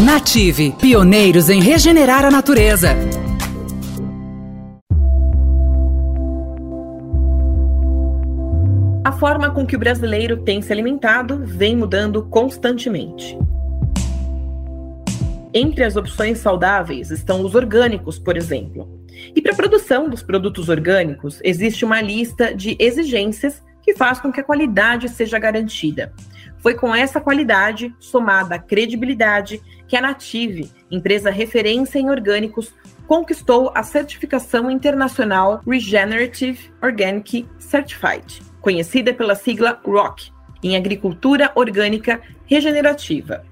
Native, pioneiros em regenerar a natureza. A forma com que o brasileiro tem se alimentado vem mudando constantemente. Entre as opções saudáveis estão os orgânicos, por exemplo. E para a produção dos produtos orgânicos, existe uma lista de exigências que faz com que a qualidade seja garantida. Foi com essa qualidade, somada à credibilidade, que a Native, empresa referência em orgânicos, conquistou a certificação internacional Regenerative Organic Certified, conhecida pela sigla ROC, em agricultura orgânica regenerativa.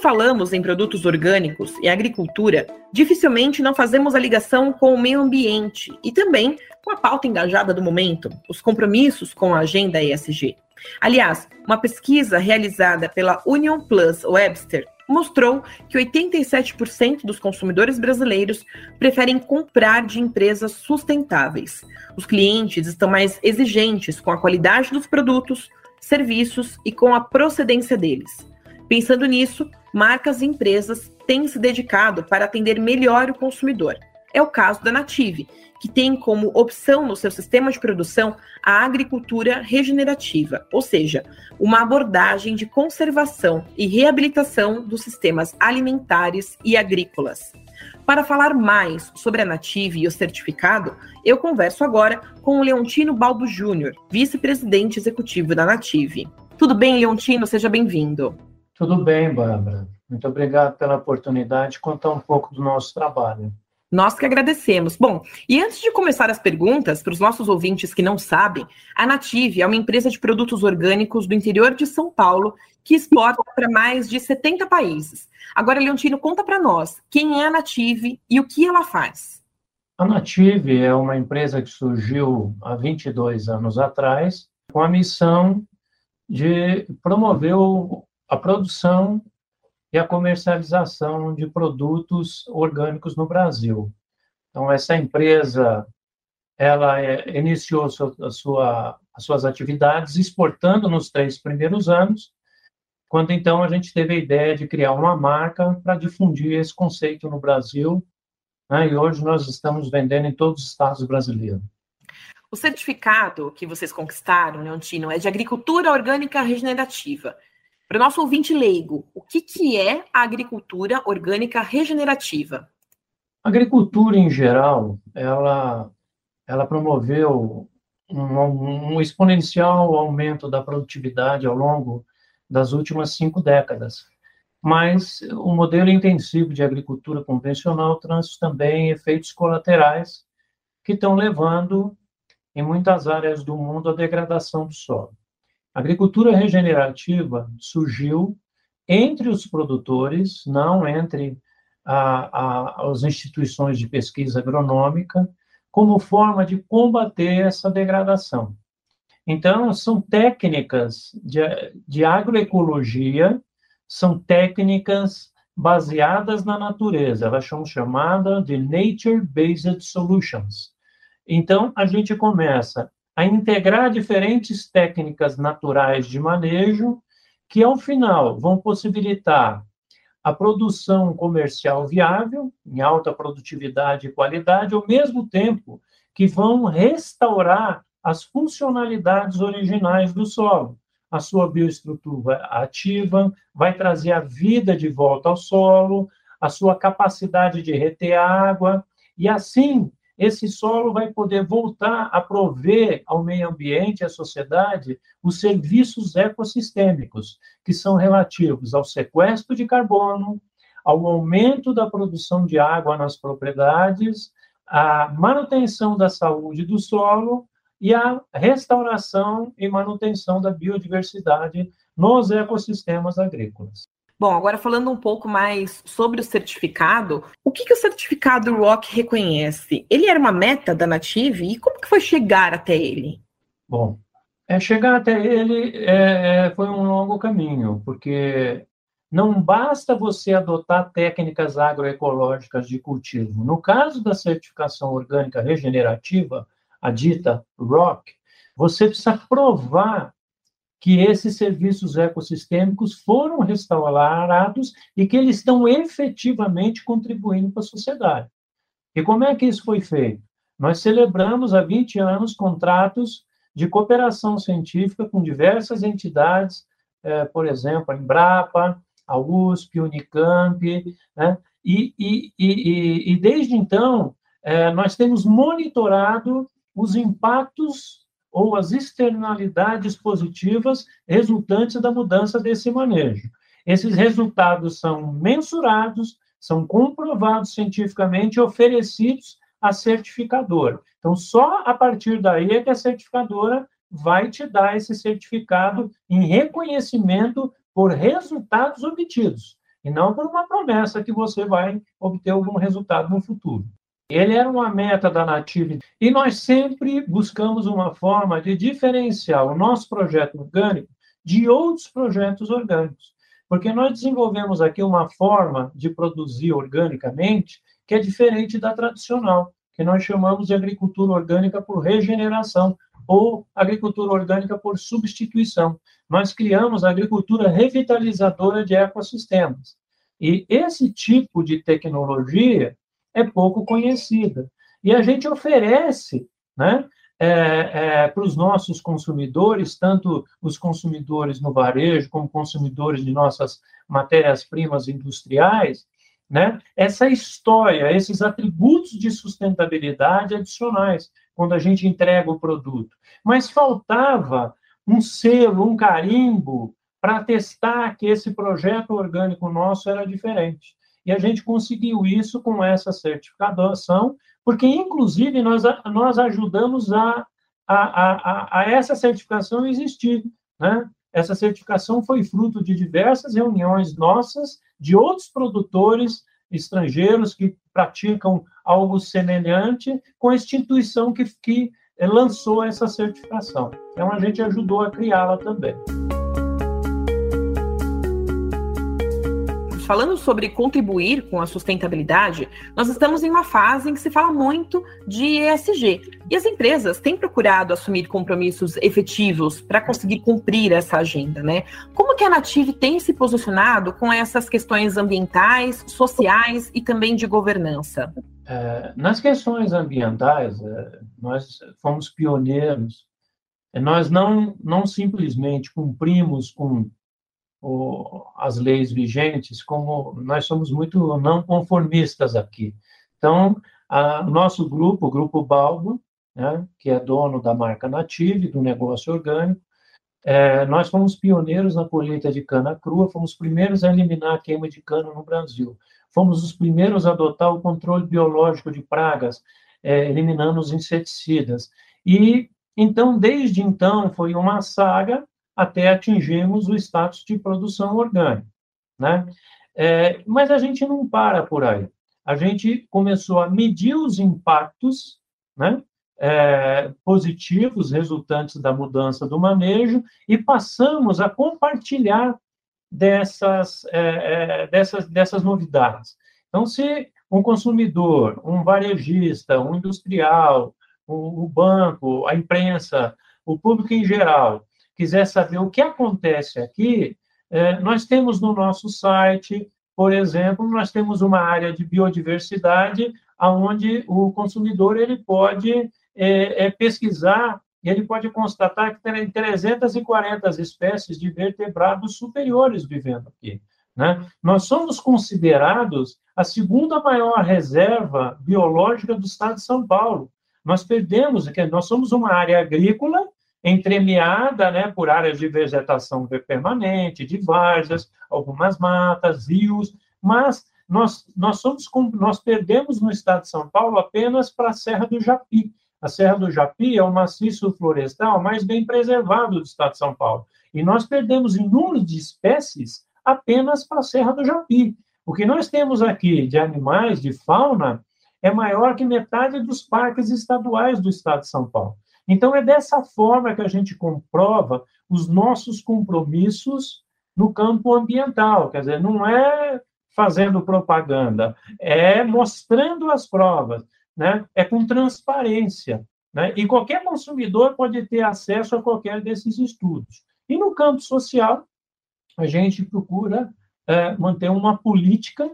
Falamos em produtos orgânicos e agricultura, dificilmente não fazemos a ligação com o meio ambiente e também com a pauta engajada do momento, os compromissos com a agenda ESG. Aliás, uma pesquisa realizada pela Union Plus Webster mostrou que 87% dos consumidores brasileiros preferem comprar de empresas sustentáveis. Os clientes estão mais exigentes com a qualidade dos produtos, serviços e com a procedência deles. Pensando nisso, marcas e empresas têm se dedicado para atender melhor o consumidor. É o caso da Native, que tem como opção no seu sistema de produção a agricultura regenerativa, ou seja, uma abordagem de conservação e reabilitação dos sistemas alimentares e agrícolas. Para falar mais sobre a Native e o certificado, eu converso agora com o Leontino Balbo Júnior, vice-presidente executivo da Native. Tudo bem, Leontino? Seja bem-vindo. Tudo bem, Bárbara. Muito obrigado pela oportunidade de contar um pouco do nosso trabalho. Nós que agradecemos. Bom, e antes de começar as perguntas, para os nossos ouvintes que não sabem, a Native é uma empresa de produtos orgânicos do interior de São Paulo que exporta para mais de 70 países. Agora, Leontino, conta para nós quem é a Native e o que ela faz. A Native é uma empresa que surgiu há 22 anos atrás com a missão de promover a produção e a comercialização de produtos orgânicos no Brasil. Então, essa empresa ela é, iniciou sua, as suas atividades exportando nos três primeiros anos, quando então a gente teve a ideia de criar uma marca para difundir esse conceito no Brasil, né, e hoje nós estamos vendendo em todos os estados brasileiros. O certificado que vocês conquistaram, Leontino, é de agricultura orgânica regenerativa. Para o nosso ouvinte leigo, o que, que é a agricultura orgânica regenerativa? A agricultura, em geral, ela, ela promoveu um, um exponencial aumento da produtividade ao longo das últimas cinco décadas. Mas o modelo intensivo de agricultura convencional traz também efeitos colaterais que estão levando, em muitas áreas do mundo, à degradação do solo. A agricultura regenerativa surgiu entre os produtores, não entre a, a, as instituições de pesquisa agronômica, como forma de combater essa degradação. Então, são técnicas de, de agroecologia, são técnicas baseadas na natureza, elas são chamadas de Nature-Based Solutions. Então, a gente começa a integrar diferentes técnicas naturais de manejo, que ao final vão possibilitar a produção comercial viável, em alta produtividade e qualidade, ao mesmo tempo que vão restaurar as funcionalidades originais do solo. A sua bioestrutura ativa vai trazer a vida de volta ao solo, a sua capacidade de reter água, e assim esse solo vai poder voltar a prover ao meio ambiente, à sociedade, os serviços ecossistêmicos, que são relativos ao sequestro de carbono, ao aumento da produção de água nas propriedades, à manutenção da saúde do solo e à restauração e manutenção da biodiversidade nos ecossistemas agrícolas. Bom, agora falando um pouco mais sobre o certificado, o que, que o certificado ROC reconhece? Ele era uma meta da Native e como que foi chegar até ele? Bom, é, chegar até ele é, é foi um longo caminho, porque não basta você adotar técnicas agroecológicas de cultivo. No caso da certificação orgânica regenerativa, a dita ROC, você precisa provar que esses serviços ecossistêmicos foram restaurados e que eles estão efetivamente contribuindo para a sociedade. E como é que isso foi feito? Nós celebramos há 20 anos contratos de cooperação científica com diversas entidades, eh, por exemplo, a Embrapa, a USP, Unicamp, né? e, e, e, e, desde então eh, nós temos monitorado os impactos ou as externalidades positivas resultantes da mudança desse manejo. Esses resultados são mensurados, são comprovados cientificamente e oferecidos à certificadora. Então, só a partir daí é que a certificadora vai te dar esse certificado em reconhecimento por resultados obtidos, e não por uma promessa que você vai obter algum resultado no futuro. Ele era uma meta da Native e nós sempre buscamos uma forma de diferenciar o nosso projeto orgânico de outros projetos orgânicos, porque nós desenvolvemos aqui uma forma de produzir organicamente que é diferente da tradicional, que nós chamamos de agricultura orgânica por regeneração ou agricultura orgânica por substituição. Nós criamos a agricultura revitalizadora de ecossistemas. E esse tipo de tecnologia é pouco conhecida. E a gente oferece né, é, é, para os nossos consumidores, tanto os consumidores no varejo, como consumidores de nossas matérias-primas industriais, né, essa história, esses atributos de sustentabilidade adicionais, quando a gente entrega o produto. Mas faltava um selo, um carimbo, para testar que esse projeto orgânico nosso era diferente. E a gente conseguiu isso com essa certificação, porque, inclusive, nós, nós ajudamos a, a, a, a essa certificação existir. Né? Essa certificação foi fruto de diversas reuniões nossas, de outros produtores estrangeiros que praticam algo semelhante, com a instituição que, que lançou essa certificação. Então, a gente ajudou a criá-la também. Falando sobre contribuir com a sustentabilidade, nós estamos em uma fase em que se fala muito de ESG. E as empresas têm procurado assumir compromissos efetivos para conseguir cumprir essa agenda, né? Como que a Native tem se posicionado com essas questões ambientais, sociais e também de governança? É, nas questões ambientais, é, nós fomos pioneiros. É, nós não, não simplesmente cumprimos com o, as leis vigentes, como nós somos muito não conformistas aqui. Então, nosso grupo, o Grupo Balbo, né, que é dono da marca Native, do negócio orgânico, é, nós fomos pioneiros na colheita de cana crua, fomos os primeiros a eliminar a queima de cana no Brasil. Fomos os primeiros a adotar o controle biológico de pragas, é, eliminando os inseticidas. E, então, desde então, foi uma saga até atingirmos o status de produção orgânica, né? É, mas a gente não para por aí. A gente começou a medir os impactos, né? É, positivos resultantes da mudança do manejo e passamos a compartilhar dessas, é, é, dessas, dessas novidades. Então, se um consumidor, um varejista, um industrial, o, o banco, a imprensa, o público em geral, quiser saber o que acontece aqui, é, nós temos no nosso site, por exemplo, nós temos uma área de biodiversidade, onde o consumidor ele pode é, é, pesquisar e ele pode constatar que tem 340 espécies de vertebrados superiores vivendo aqui. Né? Nós somos considerados a segunda maior reserva biológica do estado de São Paulo. Nós perdemos, nós somos uma área agrícola entremeada né, por áreas de vegetação permanente, de várzeas, algumas matas, rios, mas nós, nós, somos, nós perdemos no estado de São Paulo apenas para a Serra do Japi. A Serra do Japi é o maciço florestal mais bem preservado do estado de São Paulo. E nós perdemos em número de espécies apenas para a Serra do Japi. O que nós temos aqui de animais, de fauna, é maior que metade dos parques estaduais do estado de São Paulo. Então, é dessa forma que a gente comprova os nossos compromissos no campo ambiental. Quer dizer, não é fazendo propaganda, é mostrando as provas, né? é com transparência. Né? E qualquer consumidor pode ter acesso a qualquer desses estudos. E no campo social, a gente procura é, manter uma política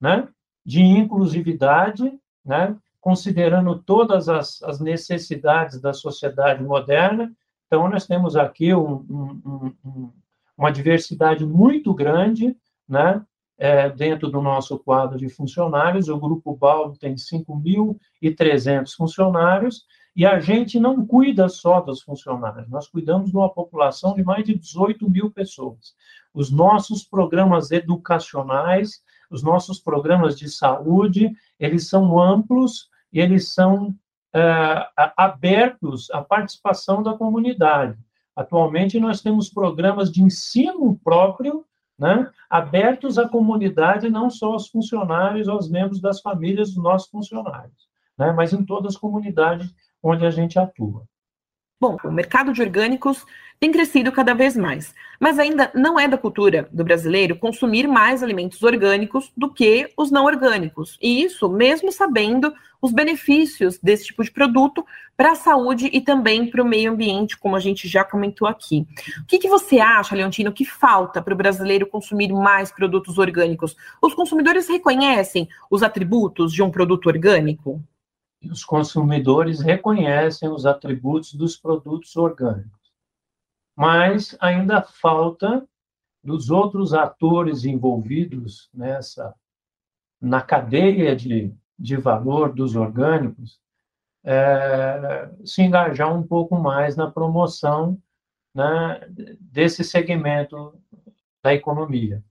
né, de inclusividade, né, considerando todas as, as, necessidades da sociedade moderna. Então, nós temos aqui um, um, um, uma diversidade muito grande né, é, dentro do nosso quadro de funcionários. O Grupo Baldo tem 5.300 funcionários, e a gente não cuida só dos funcionários, nós cuidamos de uma população de mais de 18 mil pessoas. Os nossos programas educacionais, os nossos programas de saúde, eles são amplos e eles são é, abertos à participação da comunidade. Atualmente, nós temos programas de ensino próprio, né, abertos à comunidade, não só aos funcionários, aos membros das famílias dos nossos funcionários, né, mas em todas as comunidades onde a gente atua. Bom, o mercado de orgânicos tem crescido cada vez mais, mas ainda não é da cultura do brasileiro consumir mais alimentos orgânicos do que os não orgânicos. E isso mesmo sabendo os benefícios desse tipo de produto para a saúde e também para o meio ambiente, como a gente já comentou aqui. O que, que você acha, Leontino, que falta para o brasileiro consumir mais produtos orgânicos? Os consumidores reconhecem os atributos de um produto orgânico? Os consumidores reconhecem os atributos dos produtos orgânicos. Mas ainda falta dos outros atores envolvidos nessa na cadeia de, de valor dos orgânicos é, se engajar um pouco mais na promoção né, desse segmento da economia.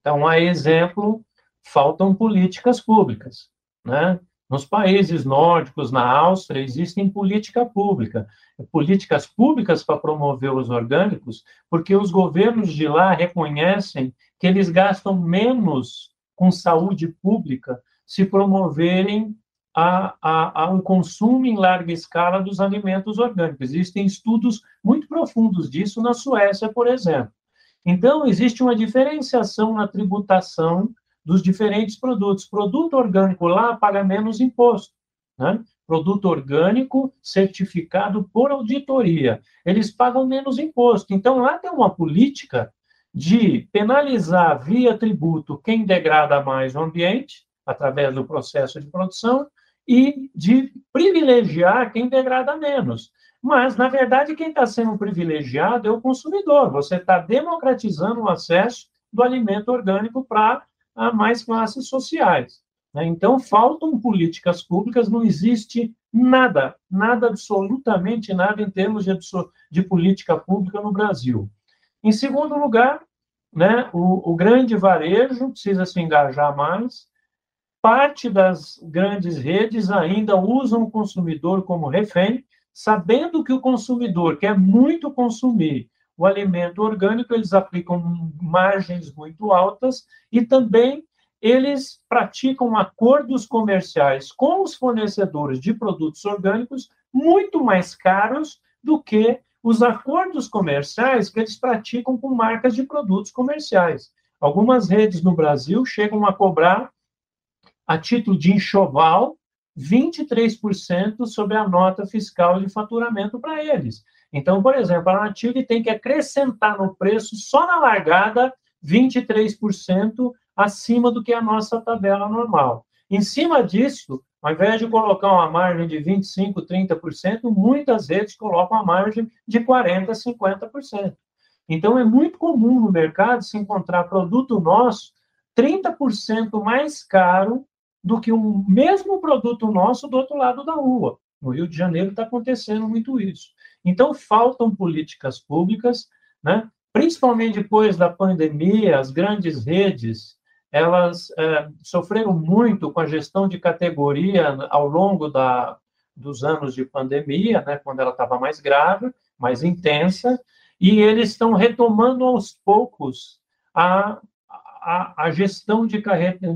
Então, a exemplo, faltam políticas públicas, né? Nos países nórdicos, na Áustria, existem política pública, políticas públicas para promover os orgânicos, porque os governos de lá reconhecem que eles gastam menos com saúde pública se promoverem a, a, a, um consumo em larga escala dos alimentos orgânicos. Existem estudos muito profundos disso na Suécia, por exemplo. Então, existe uma diferenciação na tributação dos diferentes produtos. Produto orgânico lá paga menos imposto, né? Produto orgânico certificado por auditoria, eles pagam menos imposto. Então lá tem uma política de penalizar via tributo quem degrada mais o ambiente através do processo de produção e de privilegiar quem degrada menos. Mas, na verdade, quem está sendo privilegiado é o consumidor. Você está democratizando o acesso do alimento orgânico para a mais classes sociais. Né? Então, faltam políticas públicas, não existe nada, nada, absolutamente nada em termos de, de política pública no Brasil. Em segundo lugar, né, o, o grande varejo precisa se engajar mais. Parte das grandes redes ainda usam o consumidor como refém, sabendo que o consumidor quer muito consumir o alimento orgânico, eles aplicam margens muito altas e também eles praticam acordos comerciais com os fornecedores de produtos orgânicos muito mais caros do que os acordos comerciais que eles praticam com marcas de produtos comerciais. Algumas redes no Brasil chegam a cobrar, a título de enxoval, 23% sobre a nota fiscal de faturamento para eles. Então, por exemplo, a Native tem que acrescentar no preço, só na largada, 23% acima do que a nossa tabela normal. Em cima disso, ao invés de colocar uma margem de 25%, 30%, muitas redes colocam a margem de 40%, 50%. Então, é muito comum no mercado se encontrar produto nosso 30% mais caro do que o mesmo produto nosso do outro lado da rua. No Rio de Janeiro está acontecendo muito isso. Então, faltam políticas públicas, né? principalmente depois da pandemia, as grandes redes elas é, sofreram muito com a gestão de categoria ao longo da, dos anos de pandemia, né, quando ela estava mais grave, mais intensa, e eles estão retomando aos poucos a, a, a gestão de,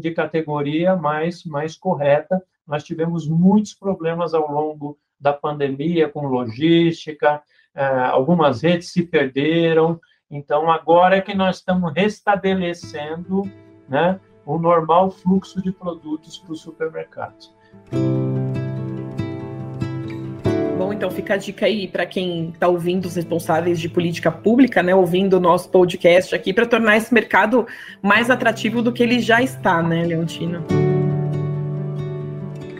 de categoria mais, mais correta. Nós tivemos muitos problemas ao longo da pandemia com logística, é, algumas redes se perderam. Então, agora é que nós estamos restabelecendo né, o normal fluxo de produtos para os supermercados. Bom então fica a dica aí para quem está ouvindo os responsáveis de política pública, né, ouvindo o nosso podcast aqui para tornar esse mercado mais atrativo do que ele já está, né, Leontino?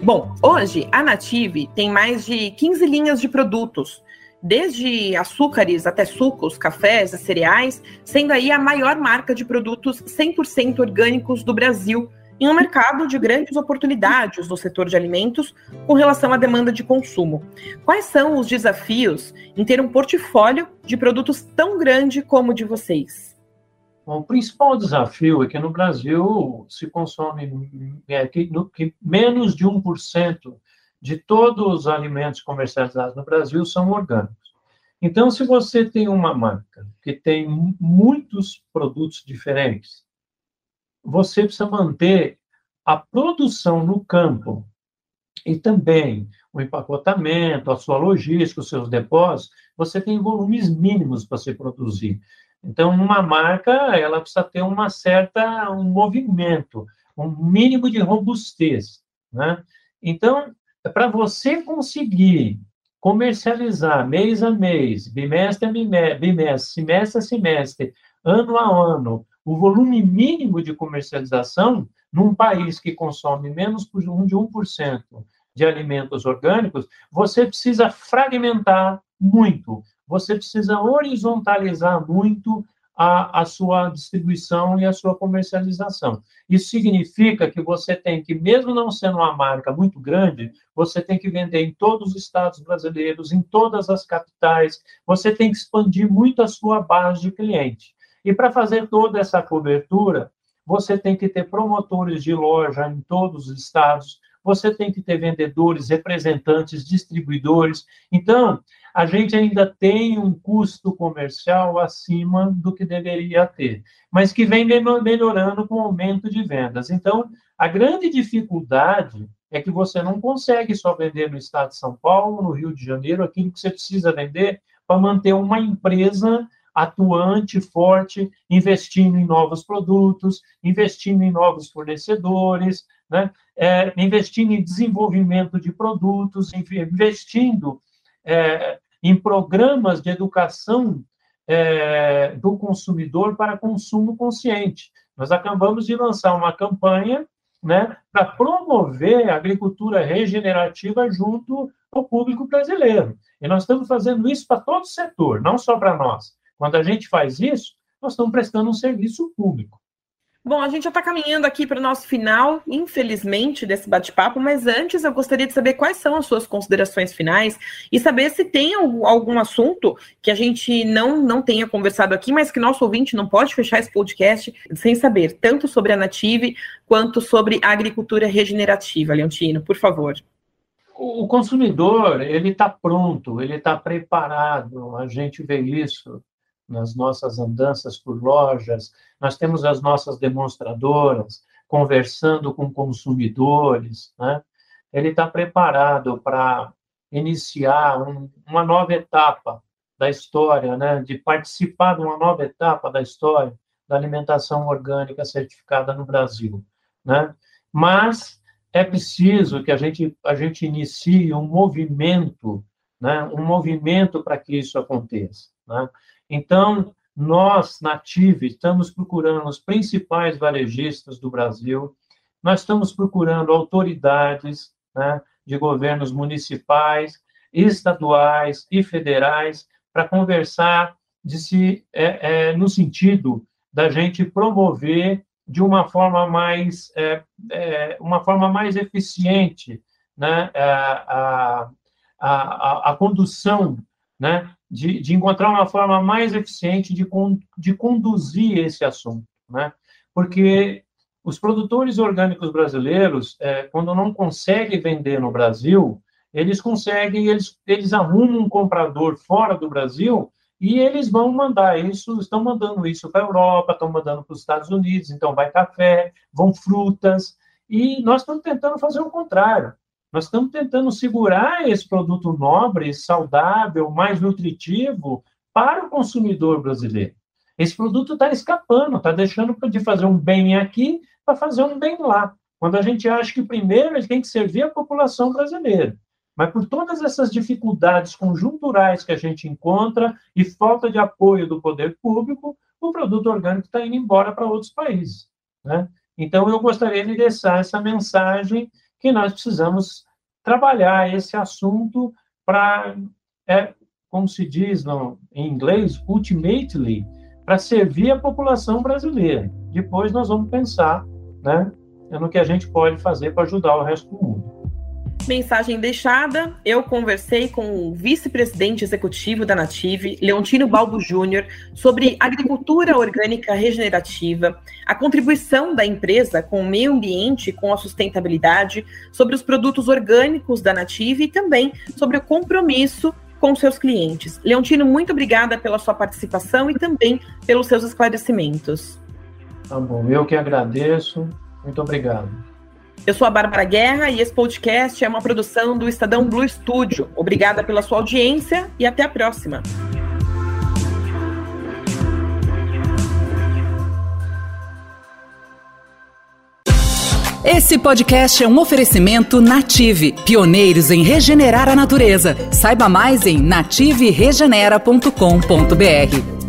Bom, hoje a Native tem mais de 15 linhas de produtos, desde açúcares até sucos, cafés e cereais, sendo aí a maior marca de produtos 100% orgânicos do Brasil, em um mercado de grandes oportunidades no setor de alimentos com relação à demanda de consumo. Quais são os desafios em ter um portfólio de produtos tão grande como o de vocês? Bom, o principal desafio é que no Brasil se consome é, que, no, que menos de 1% de todos os alimentos comercializados no Brasil são orgânicos. Então, se você tem uma marca que tem muitos produtos diferentes, você precisa manter a produção no campo e também o empacotamento, a sua logística, os seus depósitos, você tem volumes mínimos para se produzir. Então, uma marca, ela precisa ter uma certa, um movimento, um mínimo de robustez, né? Então, para você conseguir comercializar mês a mês, bimestre a bimestre, semestre a semestre, ano a ano, o volume mínimo de comercialização num país que consome menos de 1% de alimentos orgânicos, você precisa fragmentar muito, você precisa horizontalizar muito a, a, sua distribuição e a sua comercialização. Isso significa que você tem que, mesmo não sendo uma marca muito grande, você tem que vender em todos os estados brasileiros, em todas as capitais, você tem que expandir muito a sua base de cliente. E para fazer toda essa cobertura, você tem que ter promotores de loja em todos os estados, você tem que ter vendedores, representantes, distribuidores. Então, a gente ainda tem um custo comercial acima do que deveria ter, mas que vem melhorando com o aumento de vendas. Então, a grande dificuldade é que você não consegue só vender no estado de São Paulo, no Rio de Janeiro, aquilo que você precisa vender para manter uma empresa atuante, forte, investindo em novos produtos, investindo em novos fornecedores, né? É, investindo em desenvolvimento de produtos, investindo é, em programas de educação é, do consumidor para consumo consciente. Nós acabamos de lançar uma campanha né, para promover a agricultura regenerativa junto ao público brasileiro. E nós estamos fazendo isso para todo o setor, não só para nós. Quando a gente faz isso, nós estamos prestando um serviço público. Bom, a gente já está caminhando aqui para o nosso final, infelizmente, desse bate-papo, mas antes eu gostaria de saber quais são as suas considerações finais e saber se tem algum assunto que a gente não, não tenha conversado aqui, mas que nosso ouvinte não pode fechar esse podcast sem saber, tanto sobre a Native quanto sobre a agricultura regenerativa. Leontino, por favor. O consumidor, ele está pronto, ele está preparado, a gente vê isso nas nossas andanças por lojas, nós temos as nossas demonstradoras, conversando com consumidores, né? ele está preparado para iniciar um, uma nova etapa da história, né? de participar de uma nova etapa da história da alimentação orgânica certificada no Brasil. Né? Mas é preciso que a gente, a gente inicie um movimento, né? um movimento para que isso aconteça. Né? Então, nós, Native, estamos procurando os principais varejistas do Brasil, nós estamos procurando autoridades né, de governos municipais, estaduais e federais para conversar de se, é, é, no sentido da gente promover de uma forma mais, é, é uma forma mais eficiente né, a, a, a, a condução né, de, de encontrar uma forma mais eficiente de, de conduzir esse assunto, né? Porque os produtores orgânicos brasileiros, é, quando não conseguem vender no Brasil, eles conseguem, eles, eles arrumam um comprador fora do Brasil e eles vão mandar isso, estão mandando isso para a Europa, estão mandando para os Estados Unidos, então vai café, vão frutas, e nós estamos tentando fazer o contrário. Nós estamos tentando segurar esse produto nobre, saudável, mais nutritivo para o consumidor brasileiro. Esse produto está escapando, está deixando de fazer um bem aqui para fazer um bem lá. Quando a gente acha que primeiro ele tem que servir a população brasileira. Mas por todas essas dificuldades conjunturais que a gente encontra e falta de apoio do poder público, o produto orgânico está indo embora para outros países. Né? Então, eu gostaria de deixar essa mensagem que nós precisamos trabalhar esse assunto para, é, como se diz no, em inglês, ultimately, para servir a população brasileira. Depois nós vamos pensar né, no que a gente pode fazer para ajudar o resto do mundo. Mensagem deixada. Eu conversei com o vice-presidente executivo da Native, Leontino Balbo Júnior, sobre agricultura orgânica regenerativa, a contribuição da empresa com o meio ambiente, com a sustentabilidade, sobre os produtos orgânicos da Native e também sobre o compromisso com seus clientes. Leontino, muito obrigada pela sua participação e também pelos seus esclarecimentos. Tá bom, eu que agradeço. Muito obrigado. Eu sou a Bárbara Guerra e esse podcast é uma produção do Estadão Blue Studio. Obrigada pela sua audiência e até a próxima. Esse podcast é um oferecimento Native, pioneiros em regenerar a natureza. Saiba mais em nativeregenera.com.br.